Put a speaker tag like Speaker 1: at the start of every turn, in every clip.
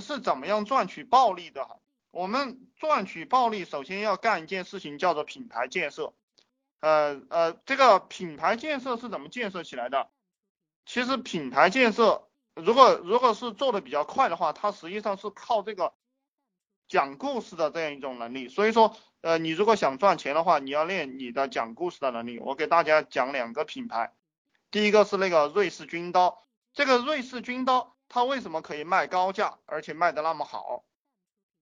Speaker 1: 是怎么样赚取暴利的？我们赚取暴利，首先要干一件事情，叫做品牌建设。呃呃，这个品牌建设是怎么建设起来的？其实品牌建设，如果如果是做的比较快的话，它实际上是靠这个讲故事的这样一种能力。所以说，呃，你如果想赚钱的话，你要练你的讲故事的能力。我给大家讲两个品牌，第一个是那个瑞士军刀，这个瑞士军刀它为什么可以卖高价，而且卖的那么好？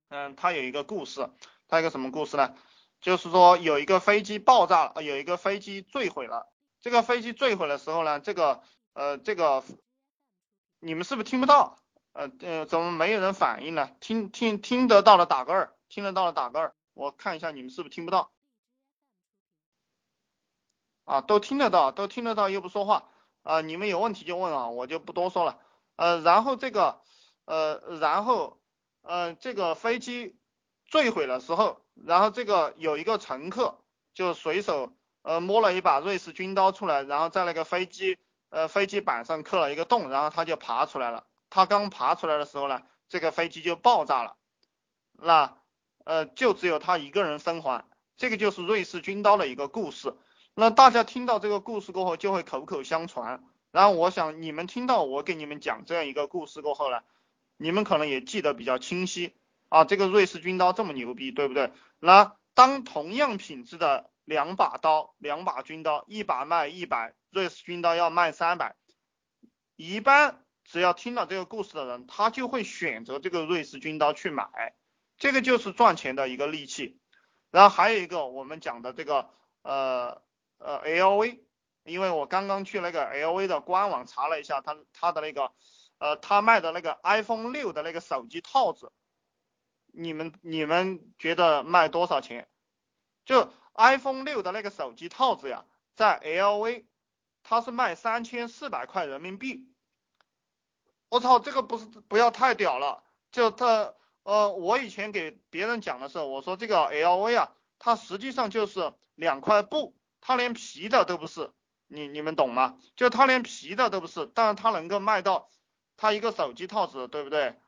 Speaker 1: 嗯，它有一个故事，它一个什么故事呢？就是说有一个飞机爆炸了，有一个飞机坠毁了。这个飞机坠毁的时候呢，这个呃这个你们是不是听不到？呃呃，怎么没有人反应呢？听听听得到的打个二，听得到的打个二，我看一下你们是不是听不到？啊，都听得到，都听得到又不说话啊！你们有问题就问啊，我就不多说了。呃，然后这个呃然后呃这个飞机坠毁的时候。然后这个有一个乘客就随手呃摸了一把瑞士军刀出来，然后在那个飞机呃飞机板上刻了一个洞，然后他就爬出来了。他刚爬出来的时候呢，这个飞机就爆炸了。那呃就只有他一个人生还，这个就是瑞士军刀的一个故事。那大家听到这个故事过后就会口口相传。然后我想你们听到我给你们讲这样一个故事过后呢，你们可能也记得比较清晰。啊，这个瑞士军刀这么牛逼，对不对？那当同样品质的两把刀，两把军刀，一把卖一百，瑞士军刀要卖三百，一般只要听到这个故事的人，他就会选择这个瑞士军刀去买，这个就是赚钱的一个利器。然后还有一个我们讲的这个呃呃 LV，因为我刚刚去那个 LV 的官网查了一下，他他的那个呃他卖的那个 iPhone 六的那个手机套子。你们你们觉得卖多少钱？就 iPhone 六的那个手机套子呀，在 LV，它是卖三千四百块人民币。我操，这个不是不要太屌了。就它呃，我以前给别人讲的时候，我说这个 LV 啊，它实际上就是两块布，它连皮的都不是。你你们懂吗？就它连皮的都不是，但是它能够卖到它一个手机套子，对不对？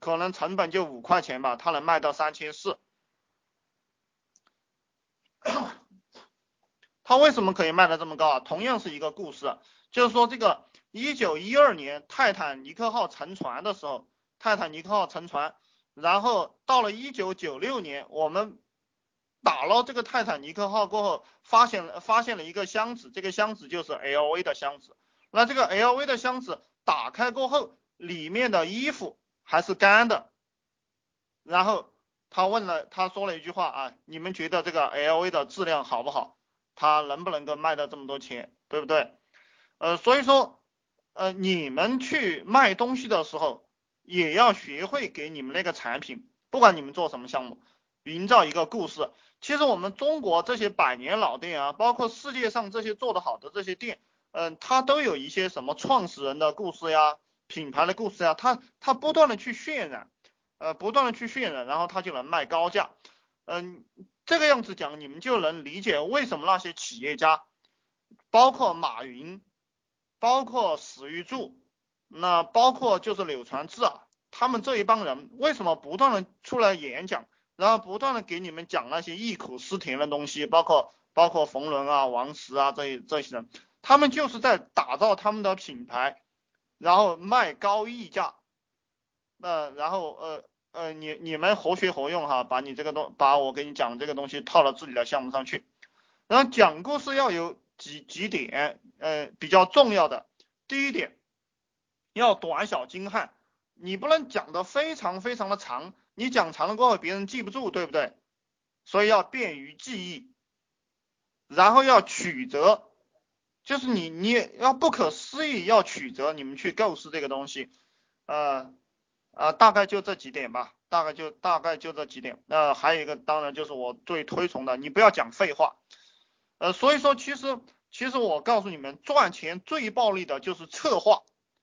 Speaker 1: 可能成本就五块钱吧，它能卖到三千四。它为什么可以卖的这么高啊？同样是一个故事，就是说这个一九一二年泰坦尼克号沉船的时候，泰坦尼克号沉船，然后到了一九九六年，我们打捞这个泰坦尼克号过后，发现发现了一个箱子，这个箱子就是 LV 的箱子。那这个 LV 的箱子打开过后，里面的衣服。还是干的，然后他问了，他说了一句话啊，你们觉得这个 LV 的质量好不好？它能不能够卖到这么多钱，对不对？呃，所以说，呃，你们去卖东西的时候，也要学会给你们那个产品，不管你们做什么项目，营造一个故事。其实我们中国这些百年老店啊，包括世界上这些做得好的这些店，嗯，它都有一些什么创始人的故事呀。品牌的故事呀，它它不断的去渲染，呃，不断的去渲染，然后它就能卖高价，嗯，这个样子讲，你们就能理解为什么那些企业家，包括马云，包括史玉柱，那包括就是柳传志啊，他们这一帮人为什么不断的出来演讲，然后不断的给你们讲那些忆苦思甜的东西，包括包括冯仑啊、王石啊这这些人，他们就是在打造他们的品牌。然后卖高溢价，那然后呃呃你你们活学活用哈，把你这个东把我给你讲的这个东西套到自己的项目上去。然后讲故事要有几几点呃比较重要的，第一点要短小精悍，你不能讲的非常非常的长，你讲长了过后别人记不住，对不对？所以要便于记忆，然后要曲折。就是你，你要不可思议，要曲折，你们去构思这个东西，呃，呃，大概就这几点吧，大概就大概就这几点。那还有一个，当然就是我最推崇的，你不要讲废话，呃，所以说其实其实我告诉你们，赚钱最暴利的就是策划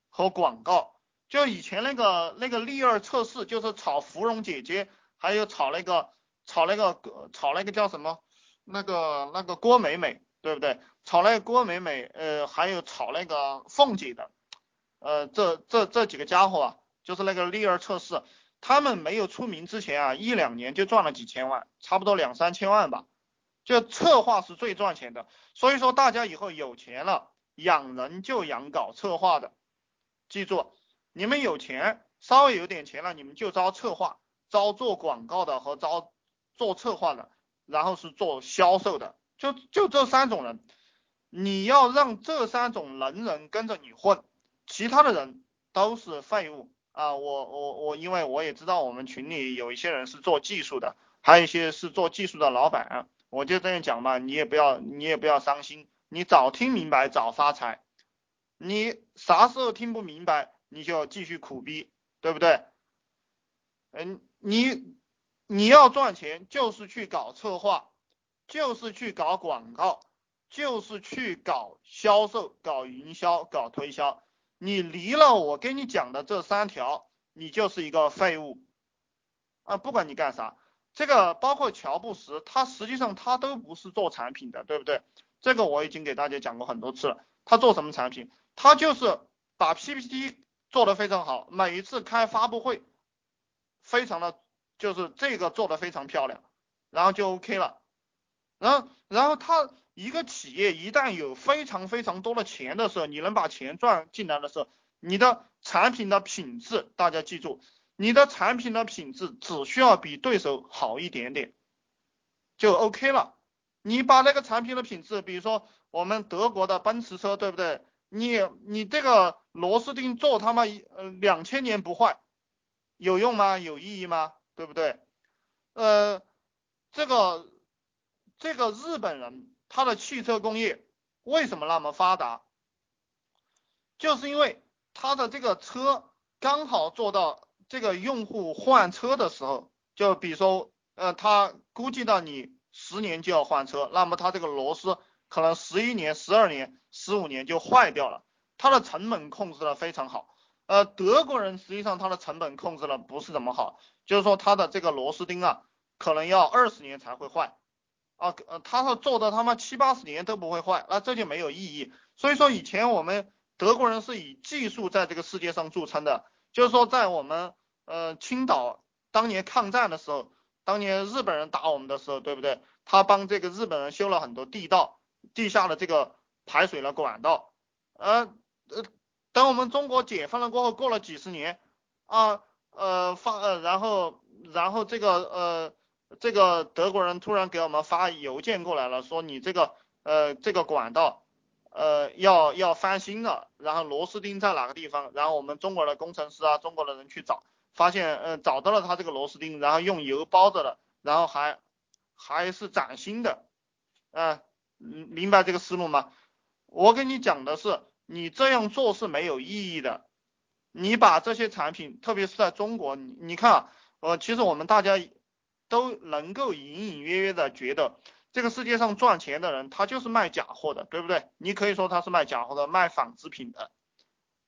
Speaker 1: 和广告。就以前那个那个利二测试，就是炒芙蓉姐姐，还有炒那个炒那个炒那个叫什么，那个那个郭美美。对不对？炒那个郭美美，呃，还有炒那个凤姐的，呃，这这这几个家伙啊，就是那个利二测试，他们没有出名之前啊，一两年就赚了几千万，差不多两三千万吧。就策划是最赚钱的，所以说大家以后有钱了，养人就养搞策划的。记住，你们有钱，稍微有点钱了，你们就招策划，招做广告的和招做策划的，然后是做销售的，就就这三种人，你要让这三种能人跟着你混，其他的人都是废物啊！我我我，因为我也知道我们群里有一些人是做技术的，还有一些是做技术的老板。我就这样讲嘛，你也不要，你也不要伤心，你早听明白早发财，你啥时候听不明白，你就继续苦逼，对不对？嗯，你你要赚钱，就是去搞策划，就是去搞广告，就是去搞销售、搞营销、搞推销。你离了我跟你讲的这三条，你就是一个废物啊！不管你干啥。这个包括乔布斯，他实际上他都不是做产品的，对不对？这个我已经给大家讲过很多次了。他做什么产品？他就是把 PPT 做得非常好，每一次开发布会，非常的就是这个做得非常漂亮，然后就 OK 了。然后，然后他一个企业一旦有非常非常多的钱的时候，你能把钱赚进来的时候，你的产品的品质，大家记住。你的产品的品质只需要比对手好一点点，就 OK 了。你把那个产品的品质，比如说我们德国的奔驰车，对不对？你你这个螺丝钉做他妈呃两千年不坏，有用吗？有意义吗？对不对？呃，这个这个日本人他的汽车工业为什么那么发达？就是因为他的这个车刚好做到。这个用户换车的时候，就比如说，呃，他估计到你十年就要换车，那么他这个螺丝可能十一年、十二年、十五年就坏掉了，它的成本控制的非常好。呃，德国人实际上它的成本控制的不是怎么好，就是说它的这个螺丝钉啊，可能要二十年才会坏，啊，呃，他是做的他妈七八十年都不会坏，那这就没有意义。所以说以前我们德国人是以技术在这个世界上著称的，就是说在我们。呃，青岛当年抗战的时候，当年日本人打我们的时候，对不对？他帮这个日本人修了很多地道、地下的这个排水的管道。呃呃，等我们中国解放了过后，过了几十年啊，呃发呃，然后然后这个呃这个德国人突然给我们发邮件过来了，说你这个呃这个管道呃要要翻新了，然后螺丝钉在哪个地方？然后我们中国的工程师啊，中国的人去找。发现，呃，找到了他这个螺丝钉，然后用油包着了，然后还还是崭新的，啊，嗯明白这个思路吗？我跟你讲的是，你这样做是没有意义的。你把这些产品，特别是在中国，你你看啊，呃，其实我们大家都能够隐隐约约的觉得，这个世界上赚钱的人，他就是卖假货的，对不对？你可以说他是卖假货的，卖仿制品的，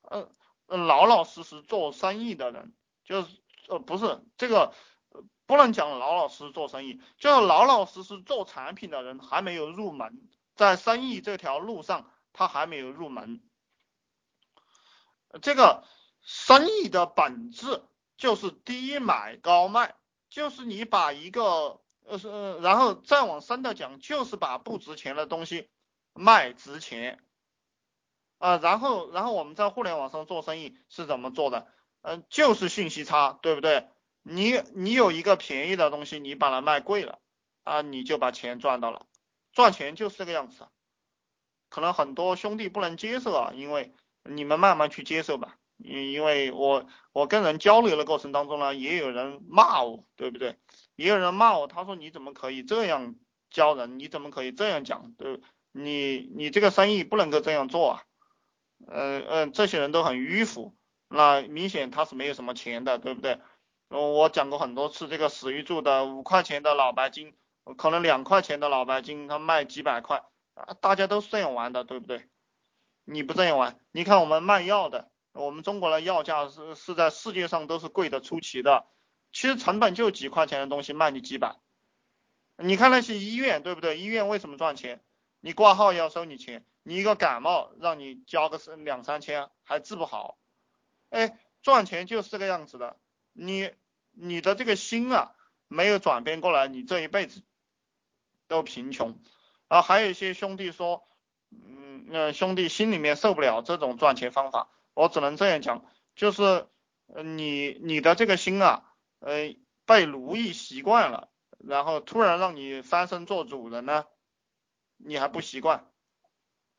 Speaker 1: 嗯，老老实实做生意的人。就是呃不是这个不能讲老老实实做生意，就是老老实实做产品的人还没有入门，在生意这条路上他还没有入门。这个生意的本质就是低买高卖，就是你把一个呃是然后再往深的讲，就是把不值钱的东西卖值钱啊，然后然后我们在互联网上做生意是怎么做的？嗯，就是信息差，对不对？你你有一个便宜的东西，你把它卖贵了啊，你就把钱赚到了。赚钱就是这个样子，可能很多兄弟不能接受啊，因为你们慢慢去接受吧。因因为我我跟人交流的过程当中呢，也有人骂我，对不对？也有人骂我，他说你怎么可以这样教人？你怎么可以这样讲？对，你你这个生意不能够这样做啊。嗯嗯，这些人都很迂腐。那明显他是没有什么钱的，对不对？我讲过很多次，这个史玉柱的五块钱的老白金，可能两块钱的老白金，他卖几百块，大家都这样玩的，对不对？你不这样玩，你看我们卖药的，我们中国的药价是是在世界上都是贵的出奇的，其实成本就几块钱的东西卖你几百，你看那些医院，对不对？医院为什么赚钱？你挂号要收你钱，你一个感冒让你交个两三千还治不好。哎，赚钱就是这个样子的。你你的这个心啊没有转变过来，你这一辈子都贫穷。啊，还有一些兄弟说，嗯，那兄弟心里面受不了这种赚钱方法，我只能这样讲，就是，你你的这个心啊，呃，被奴役习惯了，然后突然让你翻身做主人呢，你还不习惯。